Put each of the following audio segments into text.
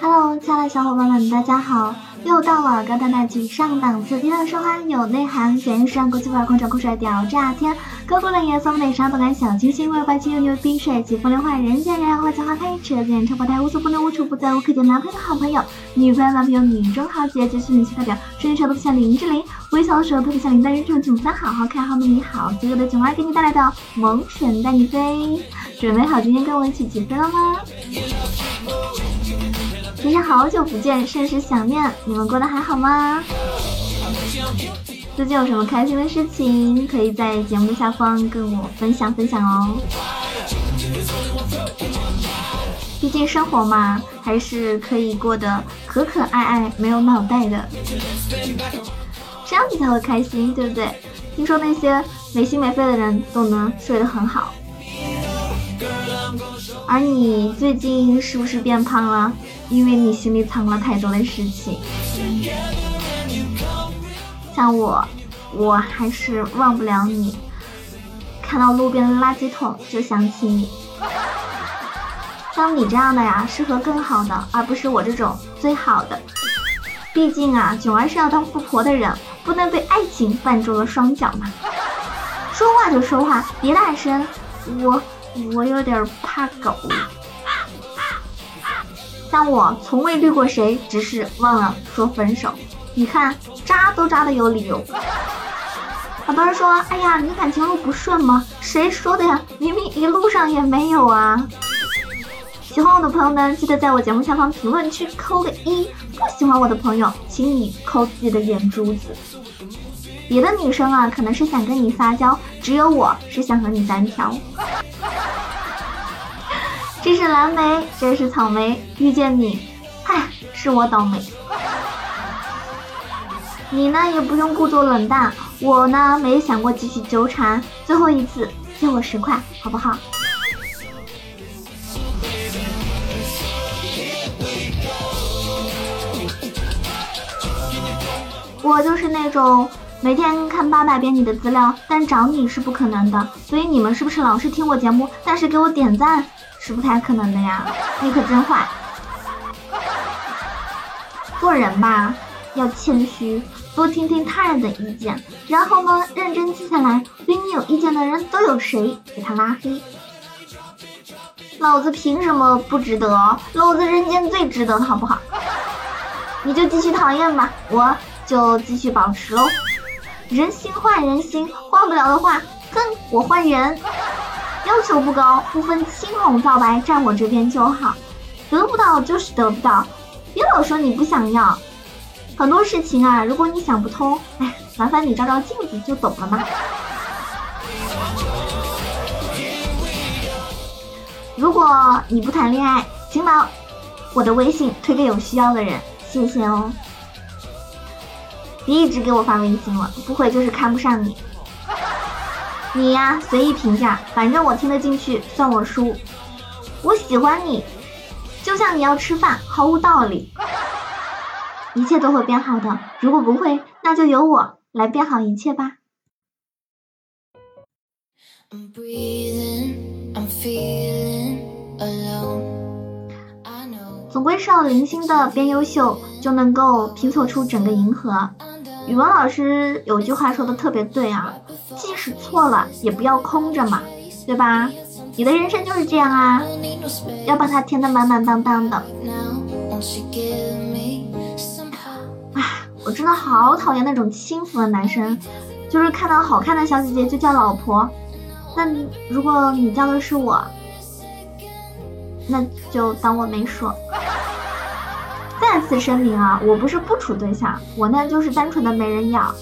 Hello，亲爱的小伙伴们，大家好。又到了高大大气上档次、低调奢华有内涵、简约时尚、国际范儿、狂拽酷帅屌炸天、高贵冷艳骚美啥动感小清新、外霸气又牛逼、帅气风流坏、人见人。爱、花见花开、车见车爆胎、无所不能、无处不在、无可救男朋友好朋友、女朋友男朋友、女中豪杰、就是女气代表、身材特别像林志玲、微笑的时候特别像林黛玉、这种囧三好好看、好美你、好罪恶的囧儿给你带来的萌神带你飞，准备好今天跟我一起起飞了。吗？其实好久不见，甚是想念。你们过得还好吗？最近有什么开心的事情，可以在节目的下方跟我分享分享哦。毕竟生活嘛，还是可以过得可可爱爱，没有脑袋的，这样子才会开心，对不对？听说那些没心没肺的人都能睡得很好。而你最近是不是变胖了？因为你心里藏了太多的事情。像我，我还是忘不了你。看到路边的垃圾桶就想起你。像你这样的呀，适合更好的，而不是我这种最好的。毕竟啊，囧儿是要当富婆的人，不能被爱情绊住了双脚嘛。说话就说话，别大声，我。我有点怕狗，像我从未绿过谁，只是忘了说分手。你看渣都渣的有理由。好多人说，哎呀，你感情路不顺吗？谁说的呀？明明一路上也没有啊。喜欢我的朋友们，记得在我节目下方评论区扣个一；不喜欢我的朋友，请你抠自己的眼珠子。别的女生啊，可能是想跟你撒娇，只有我是想和你单挑。这是蓝莓，这是草莓，遇见你，嗨，是我倒霉。你呢也不用故作冷淡，我呢没想过继续纠缠，最后一次借我十块，好不好？我就是那种每天看八百遍你的资料，但找你是不可能的。所以你们是不是老是听我节目，但是给我点赞？是不太可能的呀，你可真坏。做人吧，要谦虚，多听听他人的意见，然后呢，认真记下来，对你有意见的人都有谁，给他拉黑。老子凭什么不值得？老子人间最值得，好不好？你就继续讨厌吧，我就继续保持喽。人心换人心，换不了的话，哼，我换人。要求不高，不分青红皂白，站我这边就好。得不到就是得不到，别老说你不想要。很多事情啊，如果你想不通，哎，麻烦你照照镜子就懂了嘛。如果你不谈恋爱，请把我的微信推给有需要的人，谢谢哦。别一直给我发微信了，不回就是看不上你。你呀，随意评价，反正我听得进去，算我输。我喜欢你，就像你要吃饭，毫无道理。一切都会变好的，如果不会，那就由我来变好一切吧。总归是要零星的变优秀，就能够拼凑出整个银河。语文老师有句话说的特别对啊，即使错了也不要空着嘛，对吧？你的人生就是这样啊，要把它填得满满当当的。唉，我真的好讨厌那种轻浮的男生，就是看到好看的小姐姐就叫老婆。那如果你叫的是我，那就当我没说。再次声明啊，我不是不处对象，我那就是单纯的没人要。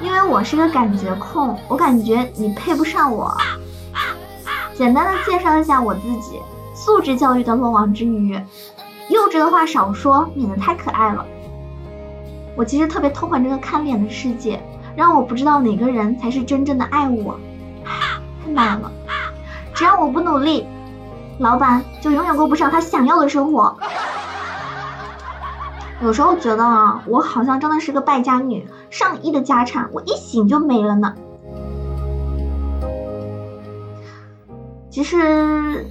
因为我是个感觉控，我感觉你配不上我。简单的介绍一下我自己，素质教育的漏网之鱼，幼稚的话少说，免得太可爱了。我其实特别痛恨这个看脸的世界，让我不知道哪个人才是真正的爱我，太难了。只要我不努力。老板就永远过不上他想要的生活。有时候觉得啊，我好像真的是个败家女，上亿的家产，我一醒就没了呢。其实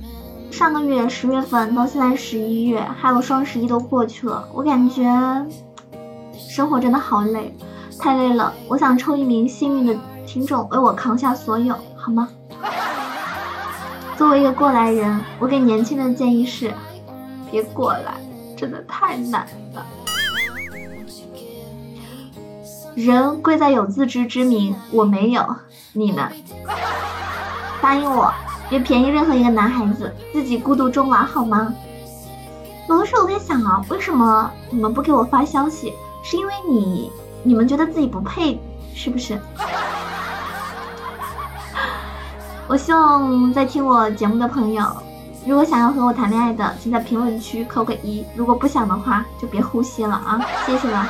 上个月十月份到现在十一月，还有双十一都过去了，我感觉生活真的好累，太累了。我想抽一名幸运的听众为我扛下所有，好吗？作为一个过来人，我给年轻人的建议是，别过来，真的太难了。人贵在有自知之明，我没有，你呢？答应我，别便宜任何一个男孩子，自己孤独终老好吗？有的时候我在想啊，为什么你们不给我发消息？是因为你你们觉得自己不配，是不是？我希望在听我节目的朋友，如果想要和我谈恋爱的，请在评论区扣个一；如果不想的话，就别呼吸了啊！谢谢了。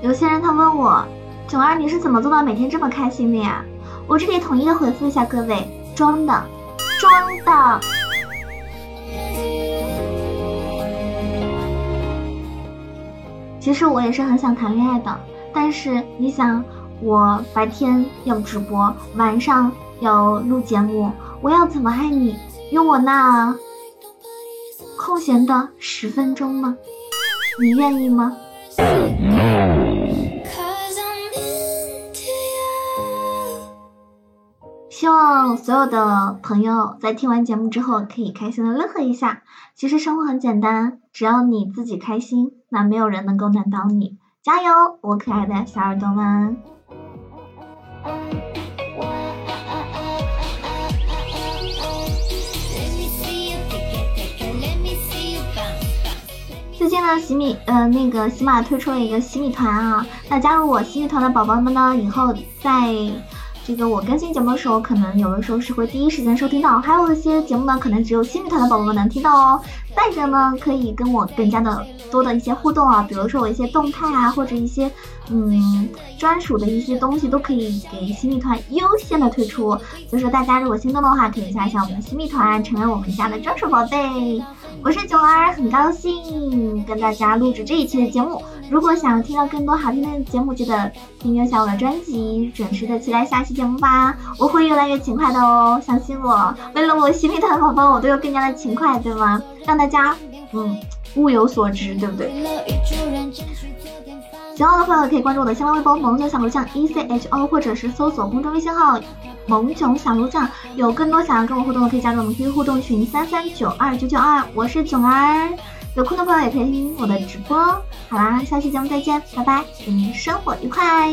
有些人他问我，囧儿你是怎么做到每天这么开心的呀？我这里统一的回复一下各位，装的，装的。其实我也是很想谈恋爱的，但是你想，我白天要直播，晚上要录节目，我要怎么爱你？用我那空闲的十分钟吗？你愿意吗？希望所有的朋友在听完节目之后可以开心的乐呵一下。其实生活很简单，只要你自己开心，那没有人能够难倒你。加油，我可爱的小耳朵们！最近呢，喜米呃那个喜马推出了一个喜米团啊，那加入我喜米团的宝宝们呢，以后在这个我更新节目的时候，可能有的时候是会第一时间收听到，还有一些节目呢，可能只有喜米团的宝宝们能听到哦。再者呢，可以跟我更加的多的一些互动啊，比如说我一些动态啊，或者一些嗯专属的一些东西，都可以给新密团优先的推出。所以说大家如果心动的话，可以加一下我们的新密团，成为我们家的专属宝贝。我是九儿，很高兴跟大家录制这一期的节目。如果想要听到更多好听的节目，记得订阅下我的专辑，准时的期待下期节目吧。我会越来越勤快的哦，相信我。为了我新米团宝宝，我都要更加的勤快，对吗？让大家嗯物有所值，对不对？喜欢的朋友可以关注我的新浪微博“萌囧小鹿酱 E C H O”，或者是搜索公众微信号“萌囧小鹿酱”。有更多想要跟我互动的，可以加入我们 QQ 互动群三三九二九九二。我是囧儿，有空的朋友也可以听我的直播。好啦，下期节目再见，拜拜，祝您生活愉快。